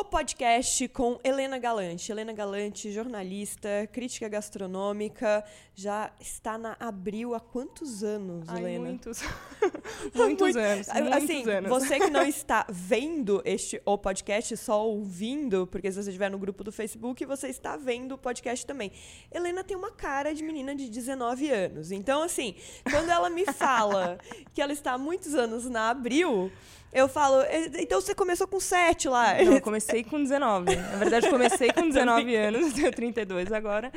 o podcast com Helena Galante. Helena Galante, jornalista, crítica gastronômica, já está na Abril há quantos anos, Ai, Helena? muitos. muitos Muito- anos. Assim, muitos anos. você que não está vendo este o podcast, só ouvindo, porque se você estiver no grupo do Facebook, você está vendo o podcast também. Helena tem uma cara de menina de 19 anos. Então, assim, quando ela me fala que ela está há muitos anos na Abril, eu falo, "E- então você começou com 7 lá. Não, eu comecei com 19. Na verdade, comecei com 19 anos, tenho 32 agora.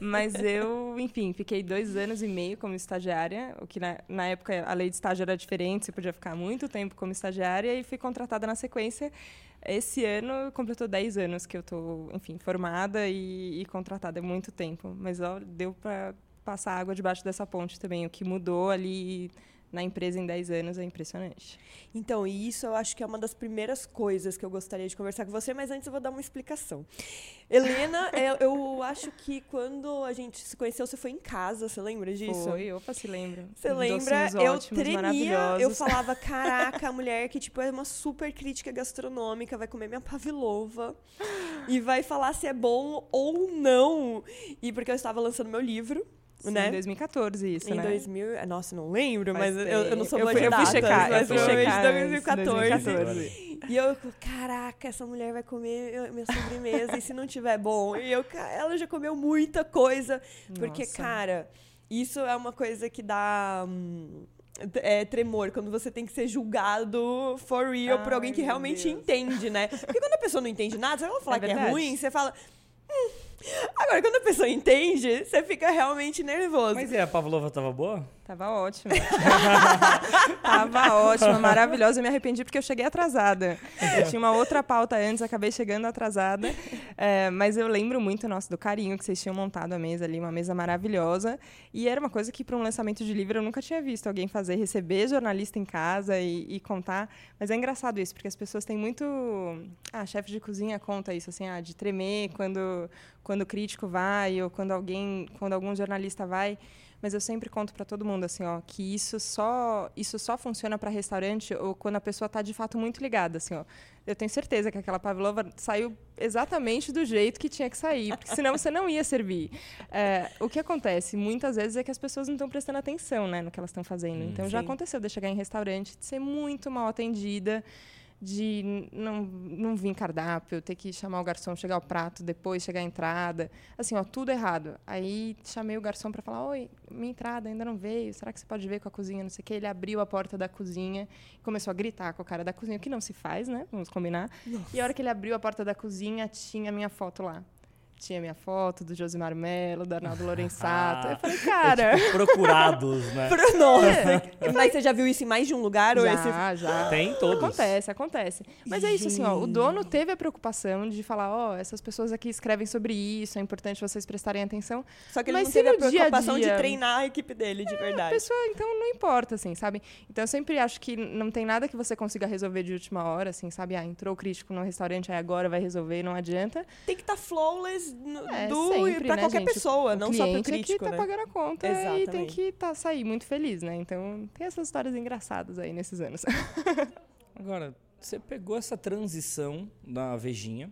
Mas eu, enfim, fiquei dois anos e meio como estagiária, o que na, na época a lei de estágio era diferente, você podia ficar muito tempo como estagiária e fui contratada na sequência. Esse ano completou 10 anos que eu estou, enfim, formada e, e contratada há muito tempo. Mas ó, deu para passar água debaixo dessa ponte também. O que mudou ali na empresa em 10 anos é impressionante. Então, e isso eu acho que é uma das primeiras coisas que eu gostaria de conversar com você, mas antes eu vou dar uma explicação. Helena, é, eu acho que quando a gente se conheceu, você foi em casa, você lembra disso? Foi, opa, se lembra. Você lembra? Docinhos Eu ótimos, tremia, eu falava, caraca, a mulher que tipo é uma super crítica gastronômica, vai comer minha pavlova e vai falar se é bom ou não. E porque eu estava lançando meu livro, Sim, né? Em 2014 isso, Em né? 2000, ah, nossa, não lembro, Faz mas eu, eu não sou boa eu fui, de eu fui datas, checar, eu mas fui provavelmente checar antes, 2014. 2014. E eu, caraca, essa mulher vai comer minha sobremesa e se não tiver bom? E eu, ela já comeu muita coisa. Porque, Nossa. cara, isso é uma coisa que dá. hum, é, tremor, quando você tem que ser julgado for real por Ai, alguém que realmente Deus. entende, né? Porque quando a pessoa não entende nada, você vai falar É que é ruim, você fala. "Hum." Agora, quando a pessoa entende, você fica realmente nervoso. Mas e a Pavlova tava boa? Tava ótima. Tava ótima, maravilhosa. Eu me arrependi porque eu cheguei atrasada. Eu tinha uma outra pauta antes, acabei chegando atrasada. É, mas eu lembro muito, nossa, do carinho que vocês tinham montado a mesa ali, uma mesa maravilhosa. E era uma coisa que, para um lançamento de livro, eu nunca tinha visto alguém fazer, receber jornalista em casa e, e contar. Mas é engraçado isso, porque as pessoas têm muito. Ah, chefe de cozinha conta isso, assim, ah, de tremer quando, quando o crítico vai, ou quando alguém, quando algum jornalista vai. Mas eu sempre conto para todo mundo assim, ó, que isso só isso só funciona para restaurante ou quando a pessoa está de fato muito ligada, assim, ó. Eu tenho certeza que aquela pavlova saiu exatamente do jeito que tinha que sair, porque senão você não ia servir. É, o que acontece muitas vezes é que as pessoas não estão prestando atenção, né, no que elas estão fazendo. então já sim. aconteceu de eu chegar em restaurante, de ser muito mal atendida, de não, não vir cardápio, ter que chamar o garçom, chegar o prato, depois chegar a entrada. Assim, ó, tudo errado. Aí chamei o garçom para falar: Oi, minha entrada ainda não veio, será que você pode ver com a cozinha? Não sei o quê. Ele abriu a porta da cozinha e começou a gritar com o cara da cozinha, o que não se faz, né? Vamos combinar. E a hora que ele abriu a porta da cozinha, tinha a minha foto lá. Tinha minha foto do Josimar Melo, do Arnaldo Lorenzato. Eu falei, cara. Procurados, né? Pro- Nossa! Mas você já viu isso em mais de um lugar? ou esse... Já, já. Tem todos. Acontece, acontece. Mas é isso, assim, ó, o dono teve a preocupação de falar, ó, essas pessoas aqui escrevem sobre isso, é importante vocês prestarem atenção. Só que ele Mas não se teve a no dia a preocupação dia- de treinar a equipe dele, de A verdade. pessoa, então, não importa, assim, sabe? Então, eu sempre acho que não tem nada que você consiga resolver de última hora, assim, sabe? Ah, entrou o crítico no restaurante, aí agora vai resolver, não adianta. Tem que estar flawless no- É, do, sempre, pra né, qualquer gente? pessoa, O não só pro cliente crítico, é que tá né? pagando a conta e tem Exatamente. que tá, sair muito feliz, né? Então, tem essas histórias engraçadas aí nesses anos. Agora, você pegou essa transição da Vejinha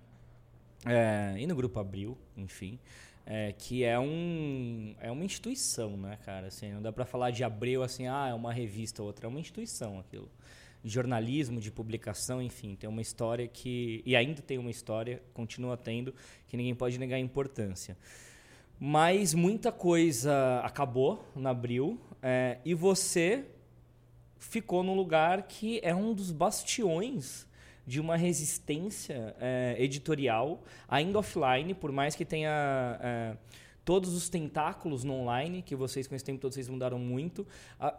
é, e no Grupo Abril, enfim, é, que é, um, é uma instituição, né, cara? Assim, não dá pra falar de Abril assim, ah, é uma revista ou outra, é uma instituição aquilo. Jornalismo, de publicação, enfim, tem uma história que. E ainda tem uma história, continua tendo, que ninguém pode negar a importância. Mas muita coisa acabou na Abril é, e você ficou num lugar que é um dos bastiões de uma resistência é, editorial, ainda offline, por mais que tenha é, todos os tentáculos no online, que vocês com esse tempo todo vocês mudaram muito,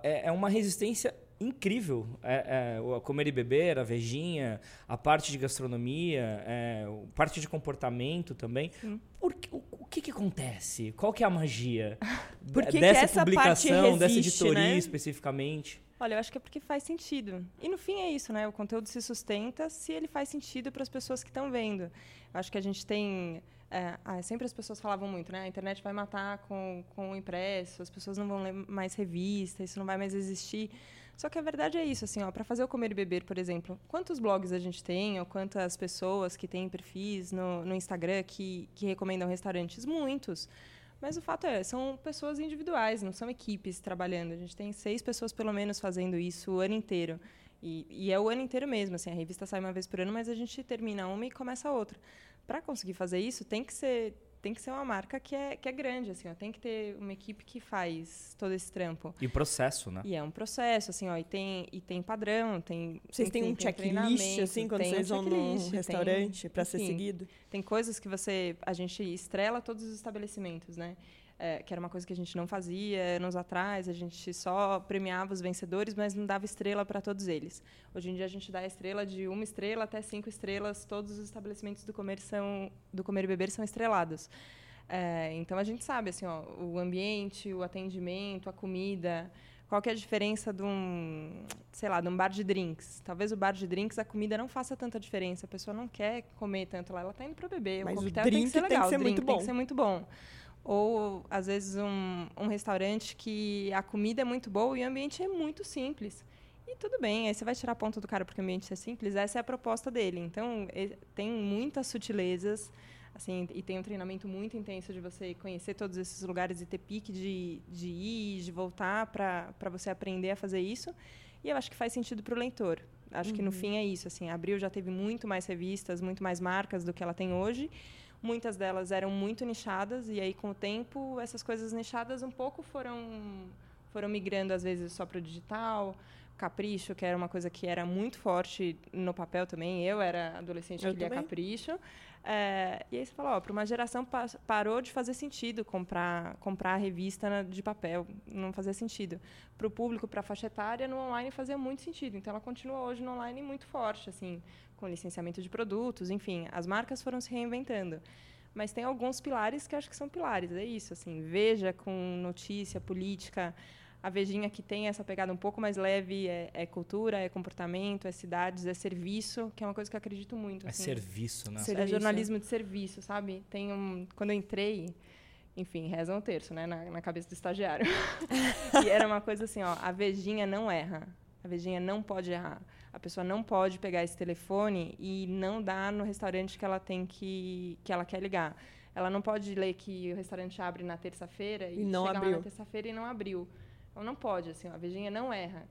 é, é uma resistência incrível. É, é, comer e beber, a vejinha, a parte de gastronomia, é, parte de comportamento também. Por que- o, o que, que acontece? Qual que é a magia Por que que dessa essa parte publicação, dessa resiste, editoria né? especificamente? Olha, eu acho que é porque faz sentido. E no fim é isso, né? O conteúdo se sustenta se ele faz sentido para as pessoas que estão vendo. Eu acho que a gente tem. É, ah, sempre as pessoas falavam muito, né? A internet vai matar com, com o impresso, as pessoas não vão ler mais revista, isso não vai mais existir. Só que a verdade é isso, assim, ó, para fazer o comer e beber, por exemplo, quantos blogs a gente tem, ou quantas pessoas que têm perfis no, no Instagram que, que recomendam restaurantes? Muitos. Mas o fato é, são pessoas individuais, não são equipes trabalhando. A gente tem seis pessoas, pelo menos, fazendo isso o ano inteiro. E, e, é o ano inteiro mesmo. Assim, a revista sai uma vez por ano, mas a gente termina uma e começa outra. Para conseguir fazer isso, tem que ser tem que ser uma marca que é, que é grande, assim, ó. Tem que ter uma equipe que faz todo esse trampo. E processo, né? E é um processo, assim, ó. E tem, e tem padrão, tem... Vocês têm um checklist, assim, quando vocês um vão num restaurante para ser seguido? Tem coisas que você... A gente estrela todos os estabelecimentos, né? É, que era uma coisa que a gente não fazia anos atrás, a gente só premiava os vencedores, mas não dava estrela para todos eles. Hoje em dia a gente dá estrela de uma estrela até cinco estrelas, todos os estabelecimentos do comer, são, do comer e beber são estrelados. É, então a gente sabe assim, ó, o ambiente, o atendimento, a comida, qual é a diferença de um, sei lá, de um bar de drinks? Talvez o bar de drinks a comida não faça tanta diferença, a pessoa não quer comer tanto lá, ela está indo para beber. Mas o coquetel tem que ser legal, tem que ser o drink muito bom. tem que ser muito bom ou às vezes um, um restaurante que a comida é muito boa e o ambiente é muito simples. E tudo bem, aí você vai tirar a ponta do cara porque o ambiente é simples, essa é a proposta dele. Então, tem muitas sutilezas, assim, e tem um treinamento muito intenso de você conhecer todos esses lugares e ter pique de, de ir, de voltar para você aprender a fazer isso. E eu acho que faz sentido para o leitor. Acho uhum. que no uhum. fim é isso. Assim, a Abril já teve muito mais revistas, muito mais marcas do que ela tem hoje. Muitas delas eram muito nichadas e aí com o tempo essas coisas nichadas um pouco foram foram migrando às vezes só para o digital. Capricho, que era uma coisa que era muito forte no papel também. Eu era adolescente Eu que lia Capricho. É, e aí você falou, para uma geração pa parou de fazer sentido comprar comprar a revista de papel, não fazia sentido. Para o público, para a faixa etária, no online fazia muito sentido. Então ela continua hoje no online muito forte, assim, com licenciamento de produtos, enfim, as marcas foram se reinventando. Mas tem alguns pilares que acho que são pilares, é isso, assim, veja com notícia, política, a Vejinha que tem essa pegada um pouco mais leve é, é, cultura, é comportamento, é cidades, é serviço, que é uma coisa que eu acredito muito. É assim. serviço, né? É jornalismo de serviço, sabe? Tem um, quando eu entrei, enfim, reza um terço, né, na, na cabeça do estagiário. e era uma coisa assim, ó, a Vejinha não erra, a Vejinha não pode errar. A pessoa não pode pegar esse telefone e não dar no restaurante que ela tem que que ela quer ligar. Ela não pode ler que o restaurante abre na terça-feira e, e não chegar abriu. lá na terça-feira e não abriu. Então não pode, assim, a Vejinha não erra.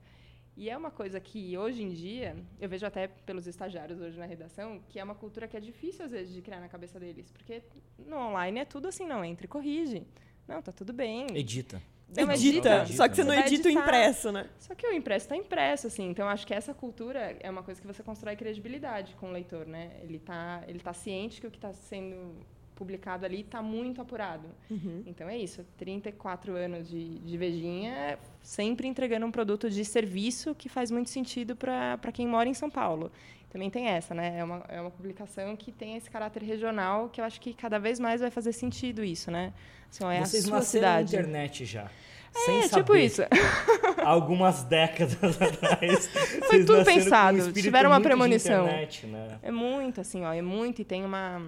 E é uma coisa que hoje em dia, eu vejo até pelos estagiários hoje na redação, que é uma cultura que é difícil às vezes de criar na cabeça deles, porque no online é tudo assim, não, entra e corrige. Não, tá tudo bem. Edita. Não, edita, edita, só que você não edita o impresso, né? Só que o impresso está impresso, assim. Então, acho que essa cultura é uma coisa que você constrói credibilidade com o leitor, né? Ele está ele tá ciente que o que está sendo publicado ali está muito apurado. Uhum. Então é isso, 34 anos de, de Vejinha, sempre entregando um produto de serviço que faz muito sentido para quem mora em São Paulo. Também tem essa, né? É uma, é uma publicação que tem esse caráter regional que eu acho que cada vez mais vai fazer sentido isso, né? Assim, é Vocês a sua cidade. na internet já. É, sem tipo saber. isso. Algumas décadas atrás. Foi tudo pensado. Tiveram uma premonição. Internet, né? É muito, assim, ó. É muito e tem uma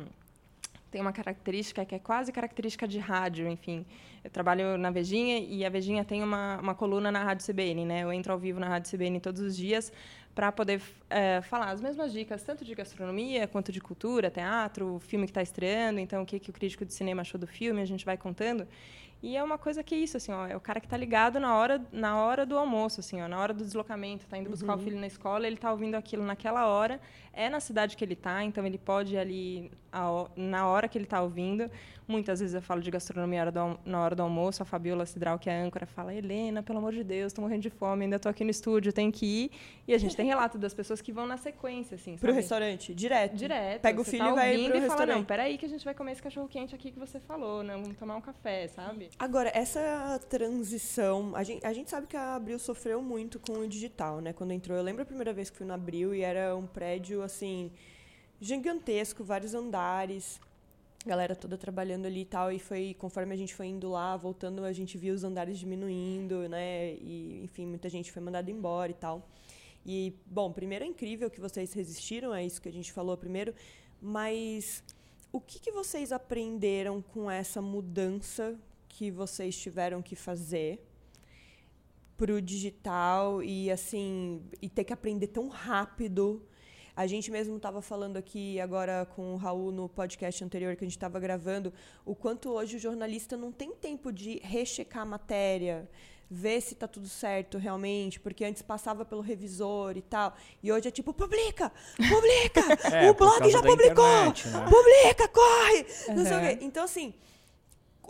tem uma característica que é quase característica de rádio, enfim. Eu trabalho na Vejinha e a Vejinha tem uma, uma coluna na Rádio CBN, né? Eu entro ao vivo na Rádio CBN todos os dias para poder é, falar as mesmas dicas, tanto de gastronomia quanto de cultura, teatro, filme que está estreando, então o que, que o crítico de cinema achou do filme, a gente vai contando. E é uma coisa que é isso, assim, ó, é o cara que está ligado na hora, na hora do almoço, assim, ó, na hora do deslocamento, está indo buscar uhum. o filho na escola, ele está ouvindo aquilo naquela hora, é na cidade que ele está, então ele pode ir ali a, na hora que ele está ouvindo. Muitas vezes eu falo de gastronomia na hora do almoço, a Fabiola Cidral, que é a âncora, fala, Helena, pelo amor de Deus, estou morrendo de fome, ainda estou aqui no estúdio, tenho que ir. E a gente tem relato das pessoas que vão na sequência, assim, Pro restaurante, direto? Direto. Pega o filho tá e vai pro e restaurante. fala, não, peraí que a gente vai comer esse cachorro-quente aqui que você falou, não, vamos tomar um café, sabe? Agora, essa transição, a gente, a gente sabe que a Abril sofreu muito com o digital, né? Quando entrou, eu lembro a primeira vez que fui na Abril e era um prédio, assim, gigantesco, vários andares. galera toda trabalhando ali e tal, e foi, conforme a gente foi indo lá, voltando, a gente viu os andares diminuindo, né? E, enfim, muita gente foi mandada embora e tal. E, bom, primeiro é incrível que vocês resistiram, é isso que a gente falou primeiro, mas o que, que vocês aprenderam com essa mudança que vocês tiveram que fazer para o digital e, assim, e ter que aprender tão rápido? A gente mesmo estava falando aqui agora com o Raul no podcast anterior que a gente estava gravando, o quanto hoje o jornalista não tem tempo de rechecar a matéria, ver se está tudo certo realmente, porque antes passava pelo revisor e tal. E hoje é tipo, publica! Publica! É, o blog já publicou! Internet, né? Publica, corre! Uhum. Não sei o quê. Então, assim,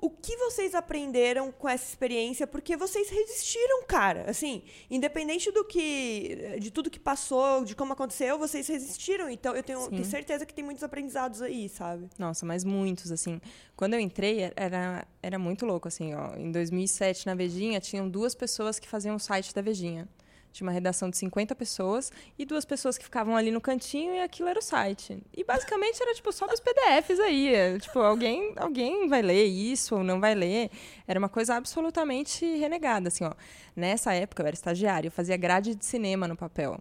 o que vocês aprenderam com essa experiência? Porque vocês resistiram, cara. Assim, independente do que. de tudo que passou, de como aconteceu, vocês resistiram. Então, eu tenho, tenho, certeza que tem muitos aprendizados aí, sabe? Nossa, mas muitos, assim. Quando eu entrei, era, era muito louco, assim, ó. Em 2007, na Vejinha, tinham duas pessoas que faziam o site da Vejinha. Tinha uma redação de 50 pessoas e duas pessoas que ficavam ali no cantinho e aquilo era o site. E basicamente era tipo só dos PDFs aí. É, tipo, alguém, alguém vai ler isso ou não vai ler. Era uma coisa absolutamente renegada, assim, ó. Nessa época eu era estagiário, eu fazia grade de cinema no papel.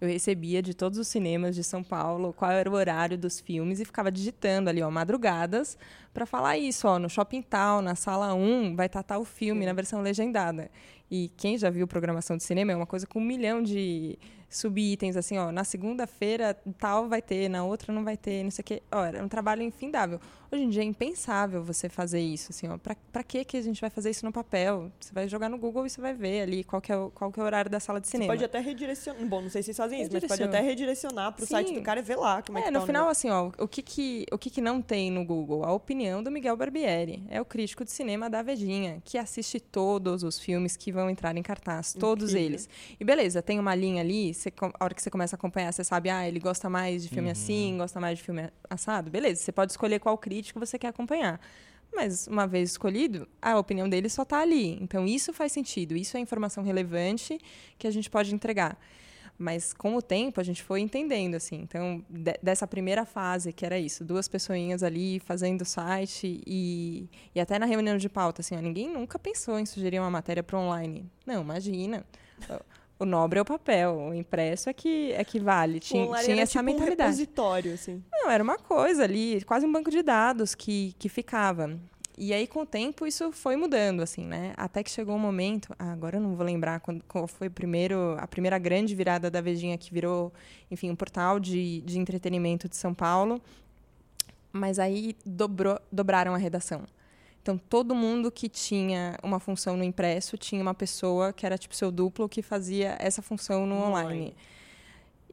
Eu recebia de todos os cinemas de São Paulo qual era o horário dos filmes e ficava digitando ali, ó, madrugadas, para falar isso, ó, no shopping tal, na sala 1, vai estar tal filme Sim. na versão legendada. E quem já viu programação de cinema é uma coisa com um milhão de subitens, assim, ó, na segunda-feira tal vai ter, na outra não vai ter, não sei o quê. Ó, era um trabalho infindável. Hoje em dia é impensável você fazer isso, assim, ó. Pra, pra que que a gente vai fazer isso no papel? Você vai jogar no Google e você vai ver ali qual que é o, qual que é o horário da sala de cinema. Você pode até redirecionar, bom, não sei se vocês fazem isso, mas pode até redirecionar pro Sim. site do cara e ver lá como é, é que tá no final, assim, ó, o que que, o que que não tem no Google? A opinião do Miguel Barbieri. É o crítico de cinema da Vedinha, que assiste todos os filmes que vão entrar em cartaz, todos Incrível. eles. E beleza, tem uma linha ali, você, a hora que você começa a acompanhar, você sabe, ah, ele gosta mais de filme uhum. assim, gosta mais de filme assado. Beleza, você pode escolher qual crítico você quer acompanhar. Mas, uma vez escolhido, a opinião dele só está ali. Então, isso faz sentido. Isso é informação relevante que a gente pode entregar. Mas, com o tempo, a gente foi entendendo, assim. Então, de, dessa primeira fase, que era isso. Duas pessoinhas ali fazendo o site e, e até na reunião de pauta, assim, ó, ninguém nunca pensou em sugerir uma matéria para online. Não, imagina. O nobre é o papel, o impresso é que, é que vale. Tinha, tinha essa tipo mentalidade. Um repositório, assim. Não, era uma coisa ali, quase um banco de dados que, que ficava. E aí, com o tempo, isso foi mudando, assim, né? Até que chegou um momento, ah, agora eu não vou lembrar quando, qual foi primeiro, a primeira grande virada da Vejinha, que virou, enfim, um portal de, de entretenimento de São Paulo. Mas aí dobrou, dobraram a redação. Então, todo mundo que tinha uma função no impresso tinha uma pessoa que era tipo seu duplo que fazia essa função no online.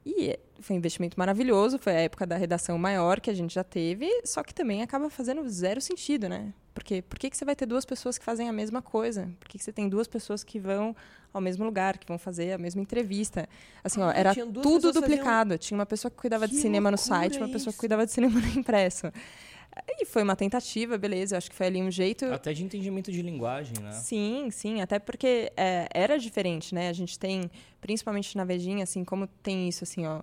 E foi um investimento maravilhoso, foi a época da redação maior que a gente já teve, só que também acaba fazendo zero sentido, né? Porque por que, que você vai ter duas pessoas que fazem a mesma coisa? Por que, que você tem duas pessoas que vão ao mesmo lugar, que vão fazer a mesma entrevista? Assim, ah, ó, era tudo duplicado. Faziam... Tinha uma pessoa que cuidava que de cinema no site, uma pessoa que cuidava de cinema no impresso. E foi uma tentativa, beleza. Eu acho que foi ali um jeito. Até de entendimento de linguagem, né? Sim, sim. Até porque é, era diferente, né? A gente tem, principalmente na Vejinha, assim, como tem isso, assim, ó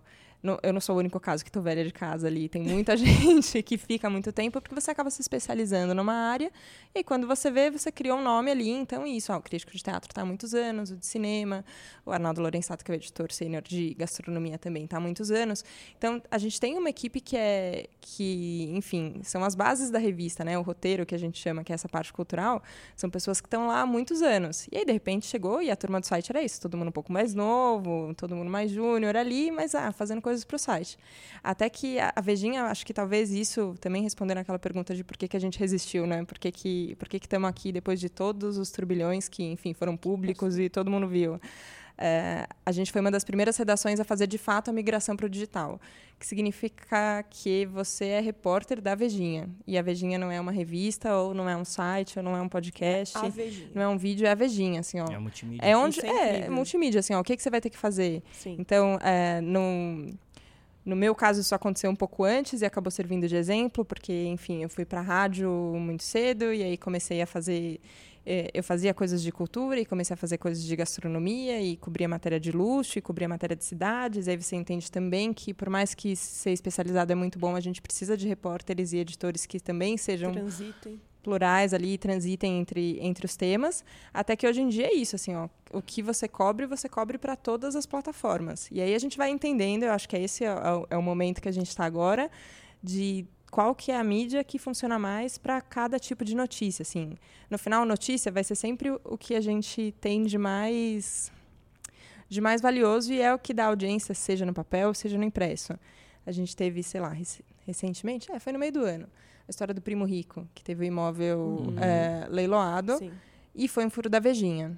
eu não sou o único caso que estou velha de casa ali. Tem muita gente que fica muito tempo porque você acaba se especializando numa área e quando você vê, você criou um nome ali. Então, isso. Ó, o crítico de teatro está há muitos anos, o de cinema, o Arnaldo Lorenzato, que é o editor sênior de gastronomia também está há muitos anos. Então, a gente tem uma equipe que é, que, enfim, são as bases da revista, né? O roteiro que a gente chama, que é essa parte cultural, são pessoas que estão lá há muitos anos. E aí, de repente, chegou e a turma do site era isso. Todo mundo um pouco mais novo, todo mundo mais júnior ali, mas, ah, fazendo coisas coisas para o site. Até que a, a Vejinha, acho que talvez isso, também respondendo aquela pergunta de por que, que a gente resistiu, né? Por que que por que estamos aqui depois de todos os turbilhões que, enfim, foram públicos e todo mundo viu. É, a gente foi uma das primeiras redações a fazer de fato a migração para o digital, que significa que você é repórter da Vejinha. E a Vejinha não é uma revista, ou não é um site, ou não é um podcast. Não é um vídeo, é a Vejinha, assim, ó. É multimídia. É onde é, é multimídia, assim, ó. O que, que você vai ter que fazer? Sim. Então, é, no no meu caso, isso aconteceu um pouco antes e acabou servindo de exemplo, porque, enfim, eu fui para a rádio muito cedo e aí comecei a fazer eu fazia coisas de cultura e comecei a fazer coisas de gastronomia e cobria matéria de luxo e cobria matéria de cidades. Aí você entende também que, por mais que ser especializado é muito bom, a gente precisa de repórteres e editores que também sejam Transitem. plurais ali, transitem entre, entre os temas. Até que hoje em dia é isso, assim, ó, o que você cobre, você cobre para todas as plataformas. E aí a gente vai entendendo, eu acho que é esse é, é o momento que a gente está agora, de qual que é a mídia que funciona mais para cada tipo de notícia, assim. No final, notícia vai ser sempre o- que a gente tem de mais de mais valioso e é o que dá audiência, seja no papel, seja no impresso. A gente teve, sei lá, rec- recentemente, é, foi no meio do ano, a história do primo rico, que teve o imóvel Uhum. é, leiloado Sim. e foi um furo da Vejinha.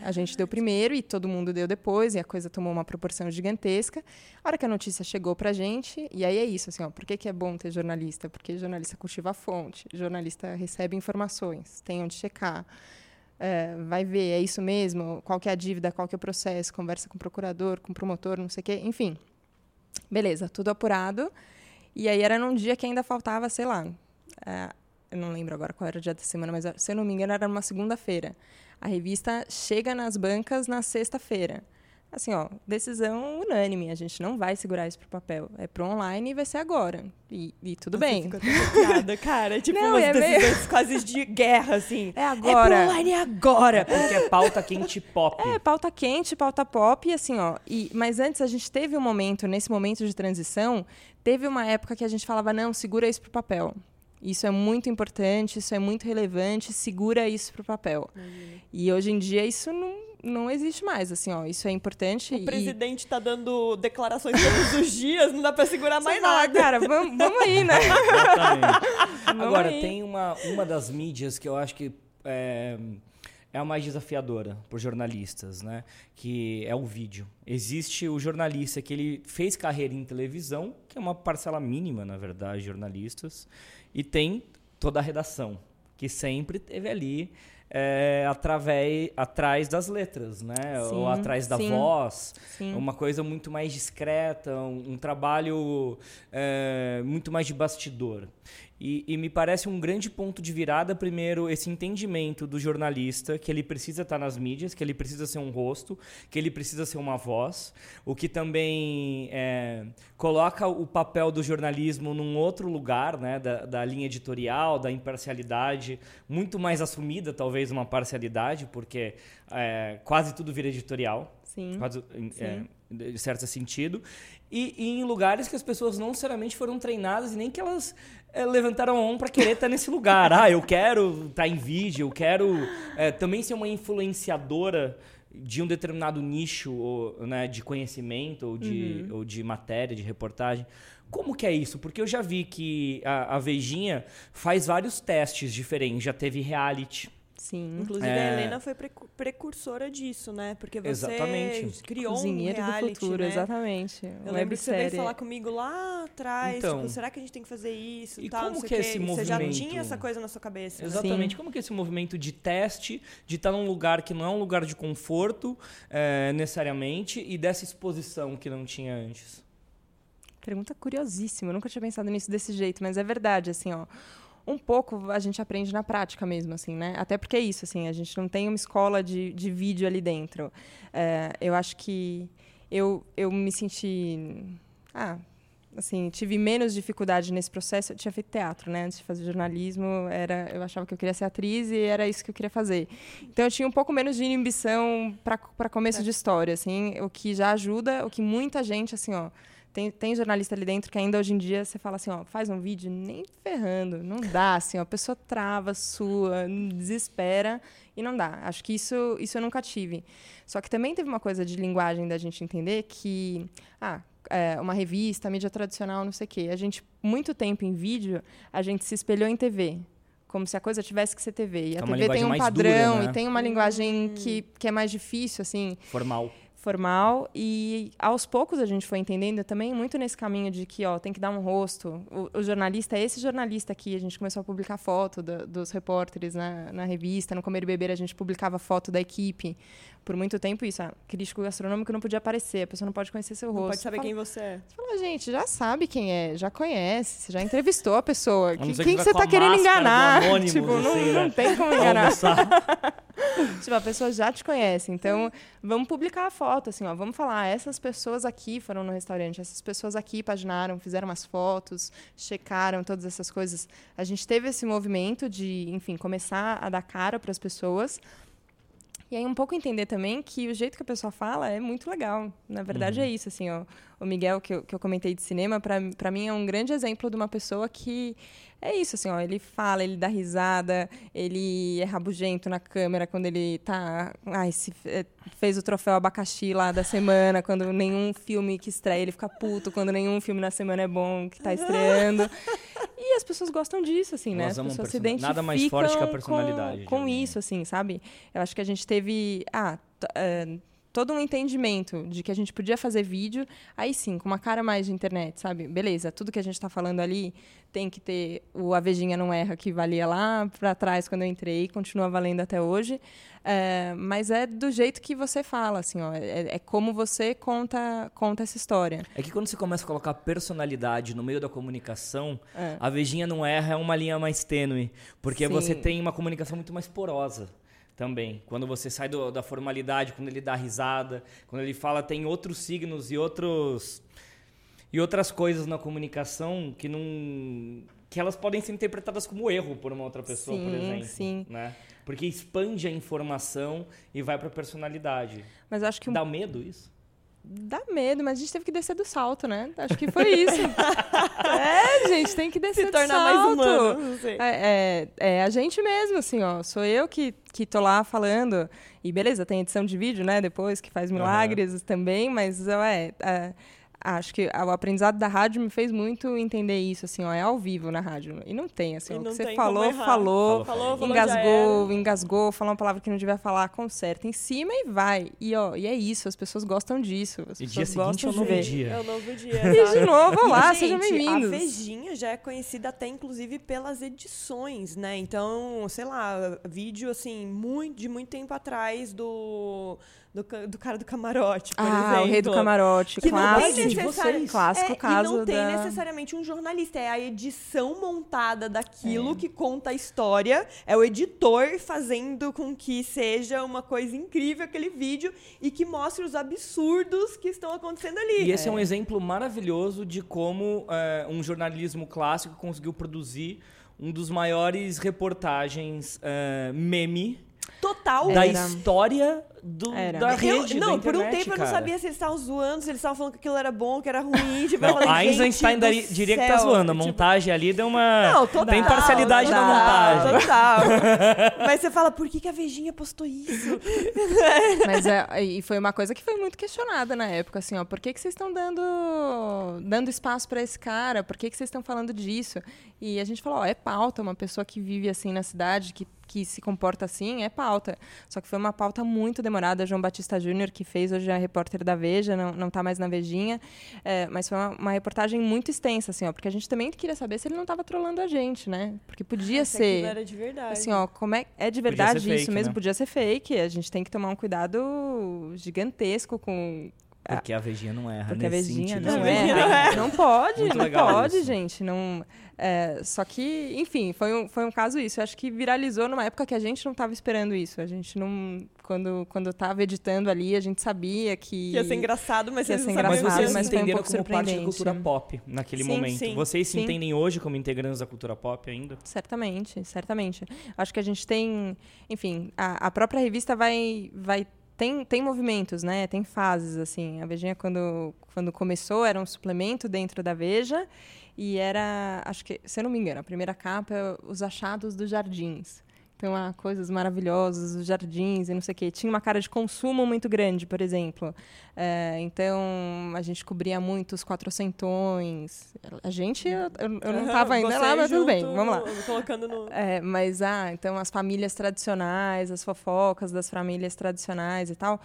A gente deu primeiro e todo mundo deu depois, e a coisa tomou uma proporção gigantesca. A hora que a notícia chegou pra gente, e aí é isso, assim, ó, por que, que é bom ter jornalista? Porque jornalista cultiva a fonte, jornalista recebe informações, tem onde checar, é, vai ver, é isso mesmo, qual que é a dívida, qual que é o processo, conversa com o procurador, com o promotor, não sei o quê, enfim. Beleza, tudo apurado. E aí era num dia que ainda faltava, sei lá, é, eu não lembro agora qual era o dia da semana, mas se eu não me engano era numa segunda-feira. A revista chega nas bancas na sexta-feira. Assim, ó, decisão unânime, a gente não vai segurar isso pro papel. É pro online e vai ser agora. E, e tudo Nossa, bem. Piada, cara. Tipo, Não, umas é meio- decisões quase de guerra, assim. É É agora. pro online agora. Porque é pauta quente pop. É, pauta quente, pauta pop, e assim, ó. E, mas antes a gente teve um momento, nesse momento de transição, teve uma época que a gente falava, não, segura isso pro papel. Isso é muito importante, isso é muito relevante, segura isso pro papel. E hoje em dia isso não, não existe mais, assim, ó. Isso é importante. O e- presidente tá dando declarações todos os dias, não dá pra segurar Você mais fala, nada. Cara, vamos, vamos aí, né? Exatamente. Vamos Agora, aí. tem uma, uma das mídias que eu acho que é, é a mais desafiadora por jornalistas, né? Que é o vídeo. Existe o jornalista que ele fez carreira em televisão, que é uma parcela mínima, na verdade, de jornalistas, e tem toda a redação, que sempre teve ali é, através, atrás das letras, né? Ou Sim, atrás da sim. voz. Sim. Uma coisa muito mais discreta, um, um trabalho é, muito mais de bastidor. E, e me parece um grande ponto de virada, primeiro, esse entendimento do jornalista, que ele precisa estar nas mídias, que ele precisa ser um rosto, que ele precisa ser uma voz, o que também é, coloca o papel do jornalismo num outro lugar, né, da, da linha editorial, da imparcialidade, muito mais assumida, talvez, uma parcialidade, porque é, quase tudo vira editorial. Sim. Quase, em- Sim. é, de certo sentido. E, e em lugares que as pessoas não necessariamente foram treinadas e nem que elas é, levantaram a mão para querer estar nesse lugar. Ah, eu quero estar em vídeo, eu quero é, também ser uma influenciadora de um determinado nicho ou, né, de conhecimento ou de, ou de matéria, de reportagem. Como que é isso? Porque eu já vi que a, a Vejinha faz vários testes diferentes. Já teve reality. Sim. Inclusive, É. a Helena foi precu- precursora disso, né? Porque você Exatamente. criou Cozinheiro um do reality, futuro, né? exatamente. Eu lembro que você veio falar comigo lá atrás, Então. tipo, será que a gente tem que fazer isso E tal, como não sei que é quê. esse E Você já movimento? tinha essa coisa na sua cabeça. né? Exatamente. Sim. Como que é esse movimento de teste, de estar num lugar que não é um lugar de conforto, é, necessariamente, e dessa exposição que não tinha antes? Pergunta curiosíssima, eu nunca tinha pensado nisso desse jeito, mas é verdade, assim, ó. Um pouco a gente aprende na prática mesmo, assim, né? Até porque é isso, assim, a gente não tem uma escola de, de vídeo ali dentro. É, eu acho que eu, eu me senti. Ah, assim, tive menos dificuldade nesse processo. Eu tinha feito teatro, né? Antes de fazer jornalismo, era, eu achava que eu queria ser atriz e era isso que eu queria fazer. Então eu tinha um pouco menos de inibição para começo de história, assim, o que já ajuda, o que muita gente, assim, ó. Tem, tem jornalista ali dentro que ainda hoje em dia você fala assim, ó, faz um vídeo, nem ferrando, não dá, assim, ó, a pessoa trava, sua, desespera e não dá. Acho que isso, isso eu nunca tive. Só que também teve uma coisa de linguagem da gente entender que, ah, é, uma revista, mídia tradicional, não sei o quê. A gente, muito tempo em vídeo, a gente se espelhou em TV. Como se a coisa tivesse que ser TV. E É a uma TV tem um padrão dura, né? e tem uma linguagem que, que é mais difícil, assim Formal. Formal e aos poucos a gente foi entendendo também muito nesse caminho de que ó tem que dar um rosto. O, o jornalista é esse jornalista aqui a gente começou a publicar foto do, dos repórteres na, na, revista no comer e beber a gente publicava foto da equipe por muito tempo isso ah, crítico gastronômico não podia aparecer a pessoa não pode conhecer seu rosto não pode saber fala, quem você é você fala gente já sabe quem é já conhece você já entrevistou a pessoa que, quem que você está querendo enganar tipo não, assim, não né? tem como enganar tipo a pessoa já te conhece então vamos publicar a foto, assim, ó, vamos falar, essas pessoas aqui foram no restaurante, essas pessoas aqui paginaram, fizeram umas fotos, checaram todas essas coisas. A gente teve esse movimento de, enfim, começar a dar cara para as pessoas. E aí um pouco entender também que o jeito que a pessoa fala é muito legal. Na verdade uhum. é isso, assim, ó, o Miguel que eu, que eu comentei de cinema, para mim é um grande exemplo de uma pessoa que é isso, assim, ó, ele fala, ele dá risada, ele é rabugento na câmera quando ele tá. Ai, se, é, fez o troféu abacaxi lá da semana, quando nenhum filme que estreia, ele fica puto, quando nenhum filme na semana é bom que tá estreando. E as pessoas gostam disso, assim, né? As pessoas se identificam Nada mais forte que a personalidade. Com, com isso, assim, sabe? Eu acho que a gente teve. Ah, uh, todo um entendimento de que a gente podia fazer vídeo, aí sim, com uma cara mais de internet, sabe? Beleza, tudo que a gente está falando ali tem que ter o Avejinha Não Erra, que valia lá para trás quando eu entrei, continua valendo até hoje. É, mas é do jeito que você fala, assim, ó, é, é, como você conta, conta essa história. É que quando você começa a colocar personalidade no meio da comunicação, é. a Avejinha Não Erra é uma linha mais tênue, porque sim. você tem uma comunicação muito mais porosa também. Quando você sai do, da formalidade, quando ele dá risada, quando ele fala, tem outros signos e outros e outras coisas na comunicação que não que elas podem ser interpretadas como erro por uma outra pessoa, sim, por exemplo, sim. né? Porque expande a informação e vai para a personalidade. Mas acho que dá medo isso. Dá medo, mas a gente teve que descer do salto, né? Acho que foi isso. é, gente, tem que descer Se tornar mais humano. É, é, é, a gente mesmo, assim, ó. Sou eu que, que tô lá falando. E beleza, tem edição de vídeo, né? Depois, que faz milagres uhum. também, mas é, é acho que o aprendizado da rádio me fez muito entender isso, assim, ó, é ao vivo na rádio. E não tem, assim, o que você falou, falou, falou, falou, engasgou, engasgou, falou uma palavra que não devia falar, conserta em cima e vai. E, ó, e é isso, as pessoas gostam disso. As e dia seguinte é o novo dia. É o novo dia. e de novo, olá, sejam bem-vindos. A Vejinha já é conhecida até, inclusive, pelas edições, né? Então, sei lá, vídeo, assim, muito, de muito tempo atrás do do, do cara do camarote, por ah, exemplo. o rei do camarote, que clássico. Não tem necessari... clássico é, caso e não tem da... necessariamente um jornalista, é a edição montada daquilo é. que conta a história, é o editor fazendo com que seja uma coisa incrível aquele vídeo e que mostre os absurdos que estão acontecendo ali. E esse é, é um exemplo maravilhoso de como é, um jornalismo clássico conseguiu produzir um dos maiores reportagens uh, meme total da era. história do, da rede. Eu, não, por um tempo cara. eu não sabia se eles estavam zoando, se eles estavam falando que aquilo era bom, que era ruim. Tipo, não, falei, a Einstein daria, diria que tá zoando. A tipo montagem ali deu uma. Não, total, Tem parcialidade total, na montagem. Total. Mas você fala, por que, que a Vejinha postou isso? Mas é, e foi uma coisa que foi muito questionada na época, assim, ó. Por que, que vocês estão dando, dando espaço para esse cara? Por que, que vocês estão falando disso? E a gente falou, ó, é pauta, uma pessoa que vive assim na cidade, que que se comporta assim é pauta. Só que foi uma pauta muito demorada. João Batista Júnior, que fez hoje a repórter da Veja, não está mais na Vejinha. É, mas foi uma, uma, reportagem muito extensa, assim, ó, porque a gente também queria saber se ele não estava trolando a gente, né? Porque podia ah, ser. Era de verdade. Assim, ó, como é, é de verdade isso fake, mesmo, né? podia ser fake. A gente tem que tomar um cuidado gigantesco com porque a Vejinha não erra Porque a Vejinha sentido. não, não erra. Não pode, Muito não pode, isso. gente. Não, é, só que, enfim, foi um, foi um caso isso. Eu acho que viralizou numa época que a gente não estava esperando isso. A gente não... Quando, quando estava editando ali, a gente sabia que... que ia ser engraçado, mas ia ser engraçado, mas vocês mas entenderam um como parte da cultura pop naquele sim, momento. Sim, vocês se sim. entendem hoje como integrantes da cultura pop ainda? Certamente, certamente. Acho que a gente tem... Enfim, a, a própria revista vai... vai tem, tem movimentos, né? Tem fases, assim. A Vejinha, quando, quando começou, era um suplemento dentro da Veja. E era, acho que, se eu não me engano, a primeira capa é Os Achados dos Jardins. Então, há coisas maravilhosas, os jardins e não sei o quê. Tinha uma cara de consumo muito grande, por exemplo. É, então, a gente cobria muito os quatrocentões. A gente, eu, eu não estava ainda lá, mas tudo bem, vamos lá. Colocando no... É, mas, ah, então, as famílias tradicionais, as fofocas das famílias tradicionais e tal.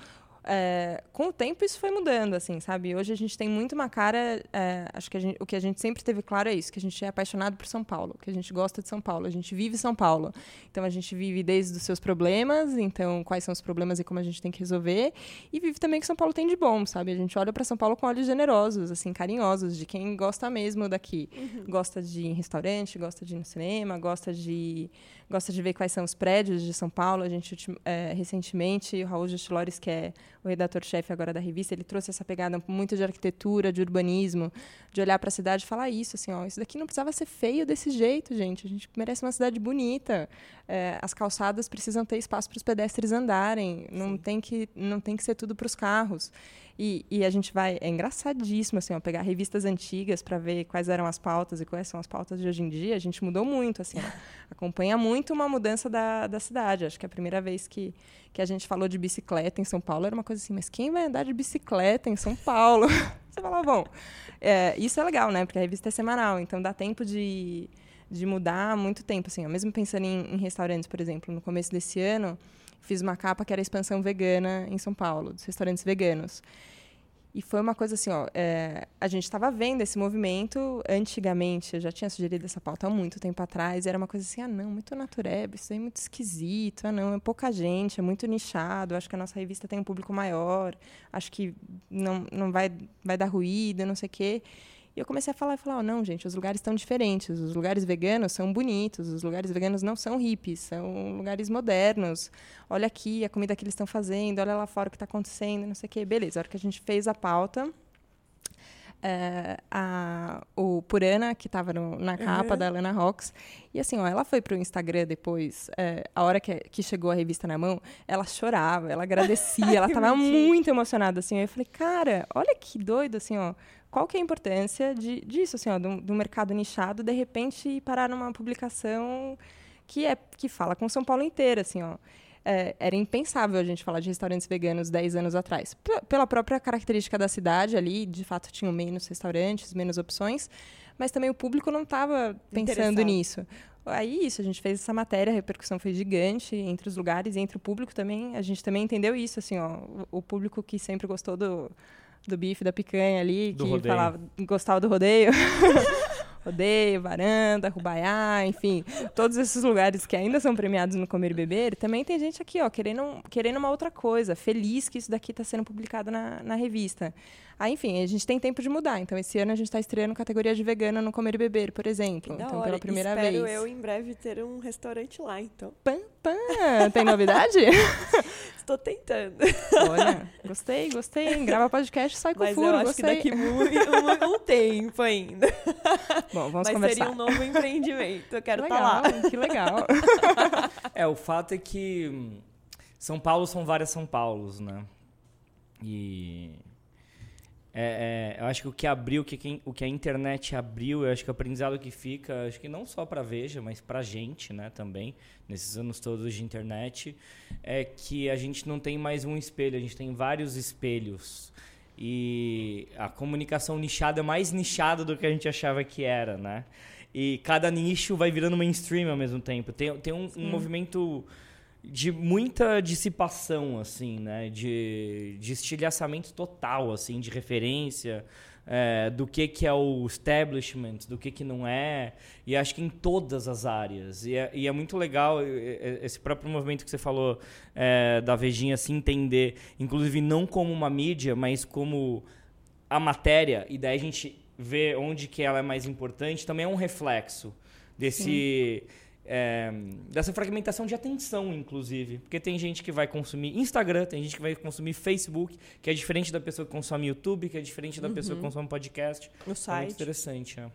É, com o tempo isso foi mudando, assim, sabe? Hoje a gente tem muito uma cara. É, acho que gente, o que a gente sempre teve claro é isso: que a gente é apaixonado por São Paulo, que a gente gosta de São Paulo, a gente vive São Paulo. Então a gente vive desde os seus problemas, então quais são os problemas e como a gente tem que resolver, e vive também que São Paulo tem de bom, sabe? A gente olha para São Paulo com olhos generosos, assim, carinhosos, de quem gosta mesmo daqui. Uhum. Gosta de ir em restaurante, gosta de ir no cinema, gosta de gosta de ver quais são os prédios de São Paulo. A gente, é, recentemente, o Raul Justilores, que é o redator-chefe agora da revista, ele trouxe essa pegada muito de arquitetura, de urbanismo, de olhar para a cidade e falar isso, assim, ó, isso daqui não precisava ser feio desse jeito, gente. A gente merece uma cidade bonita. É, as calçadas precisam ter espaço para os pedestres andarem. Não tem, que, não tem que ser tudo para os carros. E, e, a gente vai. É engraçadíssimo, assim, ó, pegar revistas antigas para ver quais eram as pautas e quais são as pautas de hoje em dia. A gente mudou muito, assim. acompanha muito uma mudança da, da cidade. Acho que a primeira vez que, que a gente falou de bicicleta em São Paulo era uma coisa assim, mas quem vai andar de bicicleta em São Paulo? Você fala, bom, é, isso é legal, né? Porque a revista é semanal, então dá tempo de, de mudar muito tempo, assim. Ó. Mesmo pensando em, em restaurantes, por exemplo, no começo desse ano fiz uma capa que era a expansão vegana em São Paulo, dos restaurantes veganos. E foi uma coisa assim, ó, é, a gente estava vendo esse movimento antigamente, eu já tinha sugerido essa pauta há muito tempo atrás, era uma coisa assim, ah não, muito natureba, isso aí é muito esquisito, ah não, é pouca gente, é muito nichado, acho que a nossa revista tem um público maior, acho que não, não vai, vai dar ruído, não sei o quê. E eu comecei a falar e falar, oh, não, gente, os lugares estão diferentes. Os lugares veganos são bonitos, os lugares veganos não são hippies, são lugares modernos. Olha aqui a comida que eles estão fazendo, olha lá fora o que está acontecendo, não sei o quê. Beleza, a hora que a gente fez a pauta, é, a, o Purana, que estava na capa uhum. da Lana Rocks. E assim, ó, ela foi para o Instagram depois, é, a hora que, que chegou a revista na mão, ela chorava, ela agradecia, ela estava muito emocionada, assim. Eu falei, cara, olha que doido, assim, ó qual que é a importância de, disso, assim, ó, do, do mercado nichado, de repente parar numa publicação que é que fala com São Paulo inteira, assim, ó. É, era impensável a gente falar de restaurantes veganos 10 anos atrás. P pela própria característica da cidade ali, de fato tinham menos restaurantes, menos opções, mas também o público não estava pensando nisso. Aí isso, a gente fez essa matéria, a repercussão foi gigante entre os lugares e entre o público também. A gente também entendeu isso, assim, ó, o, o público que sempre gostou do do bife, da picanha ali, do que rodeio. falava, gostava do rodeio. rodeio, varanda, Rubaiá, enfim, todos esses lugares que ainda são premiados no Comer e Beber, também tem gente aqui, ó, querendo, querendo uma outra coisa, feliz que isso daqui está sendo publicado na, na revista. Aí, enfim, a gente tem tempo de mudar. Então, esse ano a gente está estreando categoria de vegana no Comer e Beber, por exemplo. Então, hora. pela primeira Espero vez. eu, em breve, ter um restaurante lá, então. Pam, pam! Tem novidade? Estou tentando. Olha, gostei, gostei. Grava podcast, sai com Mas furo, eu acho gostei. que daqui muito, um, um tempo ainda. Bom, vamos Mas conversar. seria um novo empreendimento. Eu quero estar tá lá. Que legal. É, o fato é que São Paulo são várias São Paulos, né? E é, é, eu acho que o que abriu, o que, o que a internet abriu, eu acho que o aprendizado que fica, acho que não só para Veja, mas para a gente, né, também, nesses anos todos de internet, é que a gente não tem mais um espelho, a gente tem vários espelhos. E a comunicação nichada é mais nichada do que a gente achava que era, né? E cada nicho vai virando mainstream ao mesmo tempo. Tem, tem um, um movimento de muita dissipação, assim, né? De, de estilhaçamento total, assim, de referência, é, do que, que é o establishment, do que, que não é, e acho que em todas as áreas. E é, e é muito legal esse próprio movimento que você falou é, da Vejinha se entender, inclusive não como uma mídia, mas como a matéria, e daí a gente vê onde que ela é mais importante, também é um reflexo desse... Sim é, dessa fragmentação de atenção, inclusive. Porque tem gente que vai consumir Instagram, tem gente que vai consumir Facebook, que é diferente da pessoa que consome YouTube, que é diferente da uhum. pessoa que uhum. consome podcast. No site. É muito interessante, é.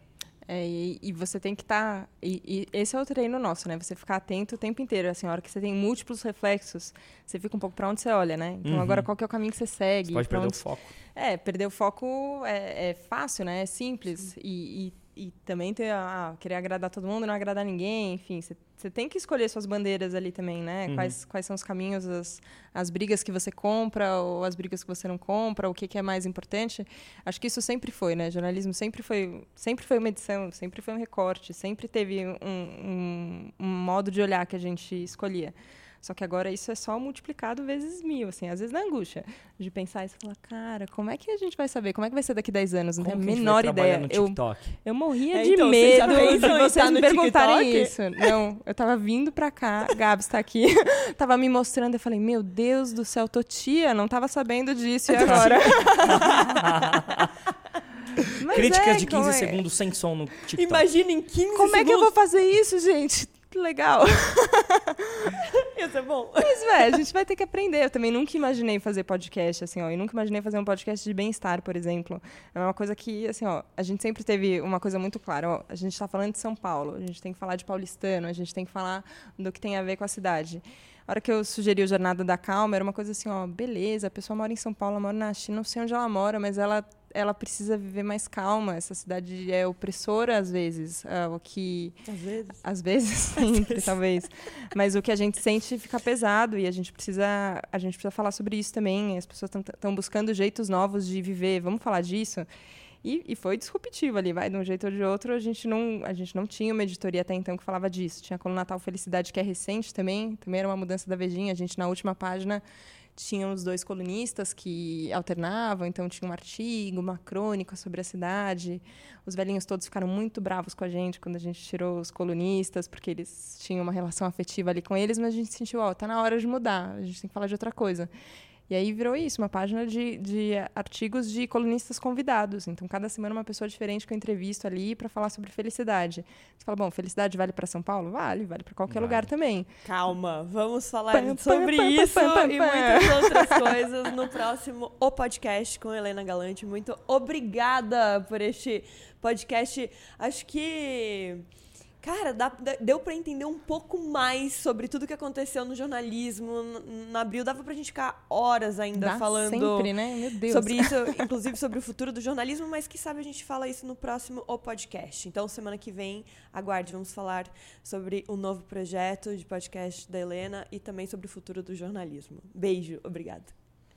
É, e, e, você tem que estar. Tá, e, e, esse é o treino nosso, né? Você ficar atento o tempo inteiro. Assim, a hora que você tem múltiplos reflexos, você fica um pouco para onde você olha, né? Então, uhum. agora, qual que é o caminho que você segue? Você pode perder onde... o foco. É, perder o foco é, é fácil, né? É simples. E, e, também ter a, querer agradar todo mundo, não agradar ninguém. Enfim, você você tem que escolher suas bandeiras ali também, né? Uhum. Quais, quais são os caminhos, as, as brigas que você compra ou as brigas que você não compra, o que, que é mais importante. Acho que isso sempre foi, né? Jornalismo sempre foi, sempre foi uma edição, sempre foi um recorte, sempre teve um, um, um modo de olhar que a gente escolhia. Só que agora isso é só multiplicado vezes mil, assim, às vezes na angústia de pensar isso, falar, cara, como é que a gente vai saber? Como é que vai ser daqui 10 anos? Não Como tenho a menor ideia. no Eu, TikTok? eu morria É, de então, vocês medo de vocês me perguntarem TikTok? isso. Não, eu tava vindo pra cá, Gabs tá aqui, tava me mostrando, eu falei, meu Deus do céu, tô tia, não tava sabendo disso e agora? Mas Críticas é, de 15 como é- segundos sem som no TikTok. Imagina em 15 Como é que eu vou segundos. fazer isso, gente? Que legal. Isso é bom. Mas, velho, a gente vai ter que aprender. Eu também nunca imaginei fazer podcast, assim, ó. E nunca imaginei fazer um podcast de bem-estar, por exemplo. É uma coisa que, assim, ó, a gente sempre teve uma coisa muito clara. Ó, a gente tá falando de São Paulo, a gente tem que falar de paulistano, a gente tem que falar do que tem a ver com a cidade. A hora que eu sugeri o Jornada da Calma, era uma coisa assim, ó, beleza, a pessoa mora em São Paulo, mora na China, não sei onde ela mora, mas ela, ela precisa viver mais calma. Essa cidade é opressora, às vezes. é, o que Às vezes. às vezes, sempre, talvez. Mas o que a gente sente fica pesado e a gente precisa, a gente precisa falar sobre isso também. As pessoas estão buscando jeitos novos de viver. Vamos falar disso? E, e foi disruptivo ali, vai, de um jeito ou de outro. A gente, não, a gente não tinha uma editoria até então que falava disso. Tinha a Coluna Natal Felicidade, que é recente também. Também era uma mudança da Vejinha. A gente, na última página, tinha os dois colunistas que alternavam, então tinha um artigo, uma crônica sobre a cidade. Os velhinhos todos ficaram muito bravos com a gente quando a gente tirou os colunistas, porque eles tinham uma relação afetiva ali com eles, mas a gente sentiu, ó, tá na hora de mudar, a gente tem que falar de outra coisa. E aí virou isso, uma página de, de artigos de colunistas convidados. Então, cada semana uma pessoa diferente que eu entrevisto ali para falar sobre felicidade. Você fala, bom, felicidade vale para São Paulo? Vale, vale para qualquer Vale. lugar também. Calma, vamos falar Pam, sobre pam, isso pam, e muitas outras coisas no próximo O Podcast com Helena Galante. Muito obrigada por este podcast. Acho que. Cara, dá- deu pra entender um pouco mais sobre tudo que aconteceu no jornalismo. N- Na Abril dava pra gente ficar horas ainda Dá falando sempre, né? Meu Deus. sobre isso, inclusive sobre o futuro do jornalismo, mas que sabe a gente fala isso no próximo O Podcast. Então, semana que vem, aguarde, vamos falar sobre o novo projeto de podcast da Helena e também sobre o futuro do jornalismo. Beijo, obrigada.